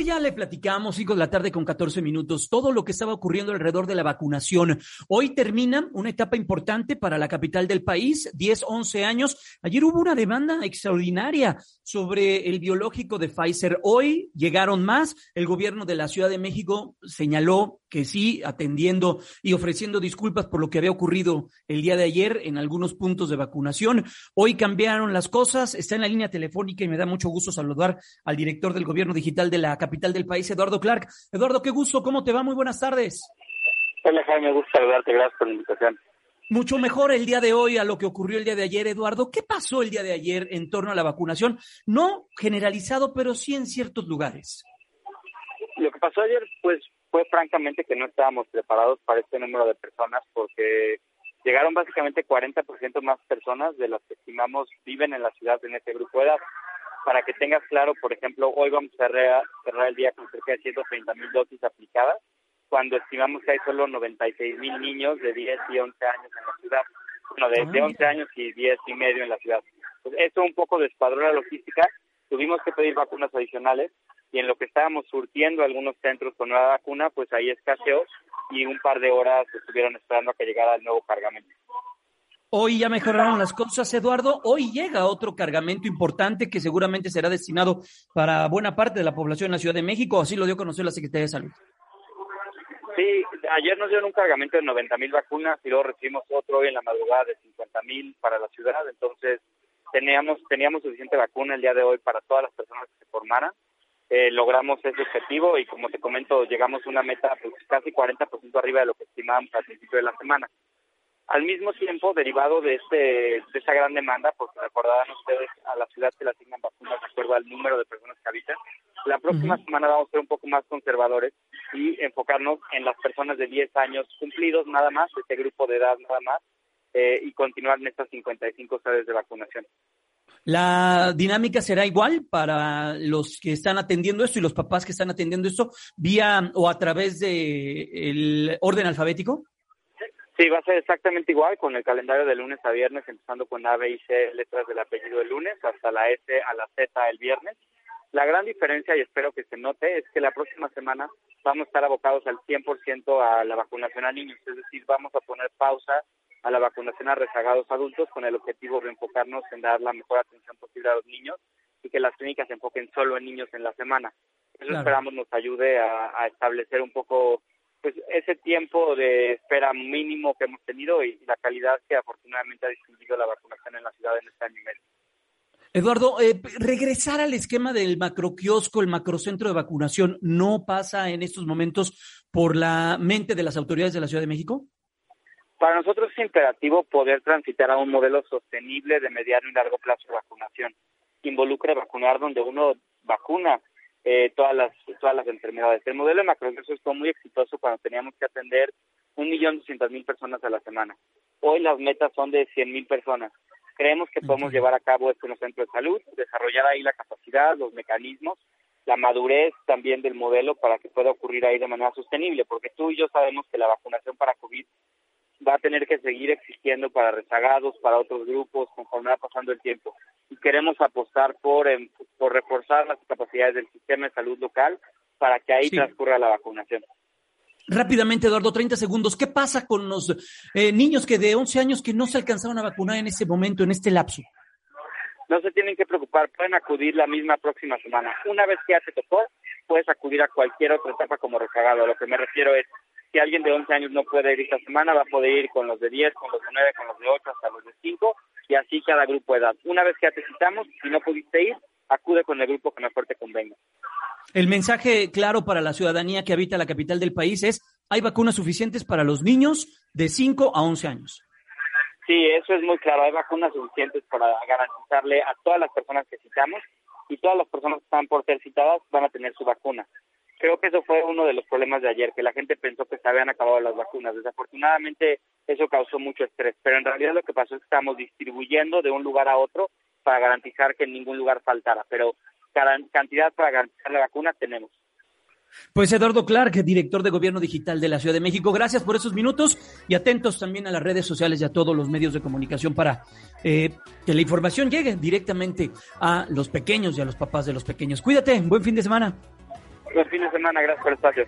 Ayer ya le platicamos, 5 de la tarde con 14 minutos, todo lo que estaba ocurriendo alrededor de la vacunación. Hoy termina una etapa importante para la capital del país, 10, 11 años. Ayer hubo una demanda extraordinaria sobre el biológico de Pfizer. Hoy llegaron más. El gobierno de la Ciudad de México señaló que sí, atendiendo y ofreciendo disculpas por lo que había ocurrido el día de ayer en algunos puntos de vacunación. Hoy cambiaron las cosas. Está en la línea telefónica y me da mucho gusto saludar al director del gobierno digital de la capital del país, Eduardo Clark. Eduardo, qué gusto, ¿cómo te va? Muy buenas tardes. Hola Jaime, gusto saludarte, gracias por la invitación. Mucho mejor el día de hoy a lo que ocurrió el día de ayer, Eduardo. ¿Qué pasó el día de ayer en torno a la vacunación? No generalizado, pero sí en ciertos lugares. Lo que pasó ayer, pues, fue francamente que no estábamos preparados para este número de personas porque llegaron básicamente 40% más personas de las que estimamos viven en la ciudad en este grupo de edad para que tengas claro, por ejemplo, hoy vamos a cerrar, el día con cerca de 130 mil dosis aplicadas, cuando estimamos que hay solo 96 mil niños de 10 y 11 años en la ciudad. Bueno, de, 11 años y 10 y medio en la ciudad. Pues esto un poco descuadró la logística. Tuvimos que pedir vacunas adicionales y en lo que estábamos surtiendo algunos centros con nueva vacuna, pues ahí escaseó y un par de horas estuvieron esperando a que llegara el nuevo cargamento. Hoy ya mejoraron las cosas, Eduardo. Hoy llega otro cargamento importante que seguramente será destinado para buena parte de la población en la Ciudad de México. Así lo dio a conocer la Secretaría de Salud. Sí, ayer nos dieron un cargamento de 90 mil vacunas y luego recibimos otro hoy en la madrugada de 50 mil para la ciudad. Entonces, teníamos, teníamos suficiente vacuna el día de hoy para todas las personas que se formaran. Eh, logramos ese objetivo y, como te comento, llegamos a una meta pues, casi 40% arriba de lo que estimábamos al principio de la semana. Al mismo tiempo, derivado de este de esa gran demanda, porque recordarán ustedes, a la ciudad se le asignan vacunas de acuerdo al número de personas que habitan, la próxima semana vamos a ser un poco más conservadores y enfocarnos en las personas de 10 años cumplidos nada más, este grupo de edad nada más, eh, y continuar en estas 55 sedes de vacunación. La dinámica será igual para los que están atendiendo esto y los papás que están atendiendo esto vía o a través de el orden alfabético. Sí, va a ser exactamente igual con el calendario de lunes a viernes, empezando con A, B y C, letras del apellido el lunes, hasta la S a la Z el viernes. La gran diferencia, y espero que se note, es que la próxima semana vamos a estar abocados al 100% a la vacunación a niños, es decir, vamos a poner pausa a la vacunación a rezagados adultos con el objetivo de enfocarnos en dar la mejor atención posible a los niños y que las clínicas se enfoquen solo en niños en la semana. Eso esperamos nos ayude a establecer un poco pues ese tiempo de espera mínimo que hemos tenido y, la calidad que afortunadamente ha distinguido la vacunación en la ciudad en este año y medio. Eduardo, eh, regresar al esquema del macroquiosco, el macrocentro de vacunación, ¿no pasa en estos momentos por la mente de las autoridades de la Ciudad de México? Para nosotros es imperativo poder transitar a un modelo sostenible de mediano y largo plazo de vacunación, que involucre vacunar donde uno vacuna eh, todas las todas las enfermedades. El modelo de macroingresos fue muy exitoso cuando teníamos que atender un millón doscientas mil personas a la semana. Hoy las metas son de cien mil personas. Creemos que podemos llevar a cabo esto en los centros de salud, desarrollar ahí la capacidad, los mecanismos, la madurez también del modelo para que pueda ocurrir ahí de manera sostenible, porque tú y yo sabemos que la vacunación para COVID va a tener que seguir existiendo para rezagados, para otros grupos, conforme va pasando el tiempo. Y queremos apostar por, em, por reforzar las capacidades del sistema de salud local para que ahí transcurra la vacunación. Rápidamente, Eduardo, 30 segundos. ¿Qué pasa con los eh, niños que de 11 años que no se alcanzaron a vacunar en ese momento, en este lapso? No se tienen que preocupar, pueden acudir la misma próxima semana. Una vez que ya te tocó, puedes acudir a cualquier otra etapa como rezagado. A lo que me refiero es, si alguien de 11 años no puede ir esta semana, va a poder ir con los de 10, con los de 9, con los de 8, hasta los de 5, y así cada grupo de edad. Una vez que ya te citamos, si no pudiste ir, acude con el grupo que mejor te convenga. El mensaje claro para la ciudadanía que habita la capital del país es, hay vacunas suficientes para los niños de 5 a 11 años. Sí, eso es muy claro. Hay vacunas suficientes para garantizarle a todas las personas que citamos y todas las personas que están por ser citadas van a tener su vacuna. Creo que eso fue uno de los problemas de ayer, que la gente pensó que se habían acabado las vacunas. Desafortunadamente eso causó mucho estrés, pero en realidad lo que pasó es que estamos distribuyendo de un lugar a otro para garantizar que en ningún lugar faltara, pero cantidad para garantizar la vacuna tenemos. Pues Eduardo Clark, director de Gobierno Digital de la Ciudad de México, gracias por esos minutos y atentos también a las redes sociales y a todos los medios de comunicación para eh, que la información llegue directamente a los pequeños y a los papás de los pequeños. Cuídate, buen fin de semana. Buen fin de semana, gracias por el espacio.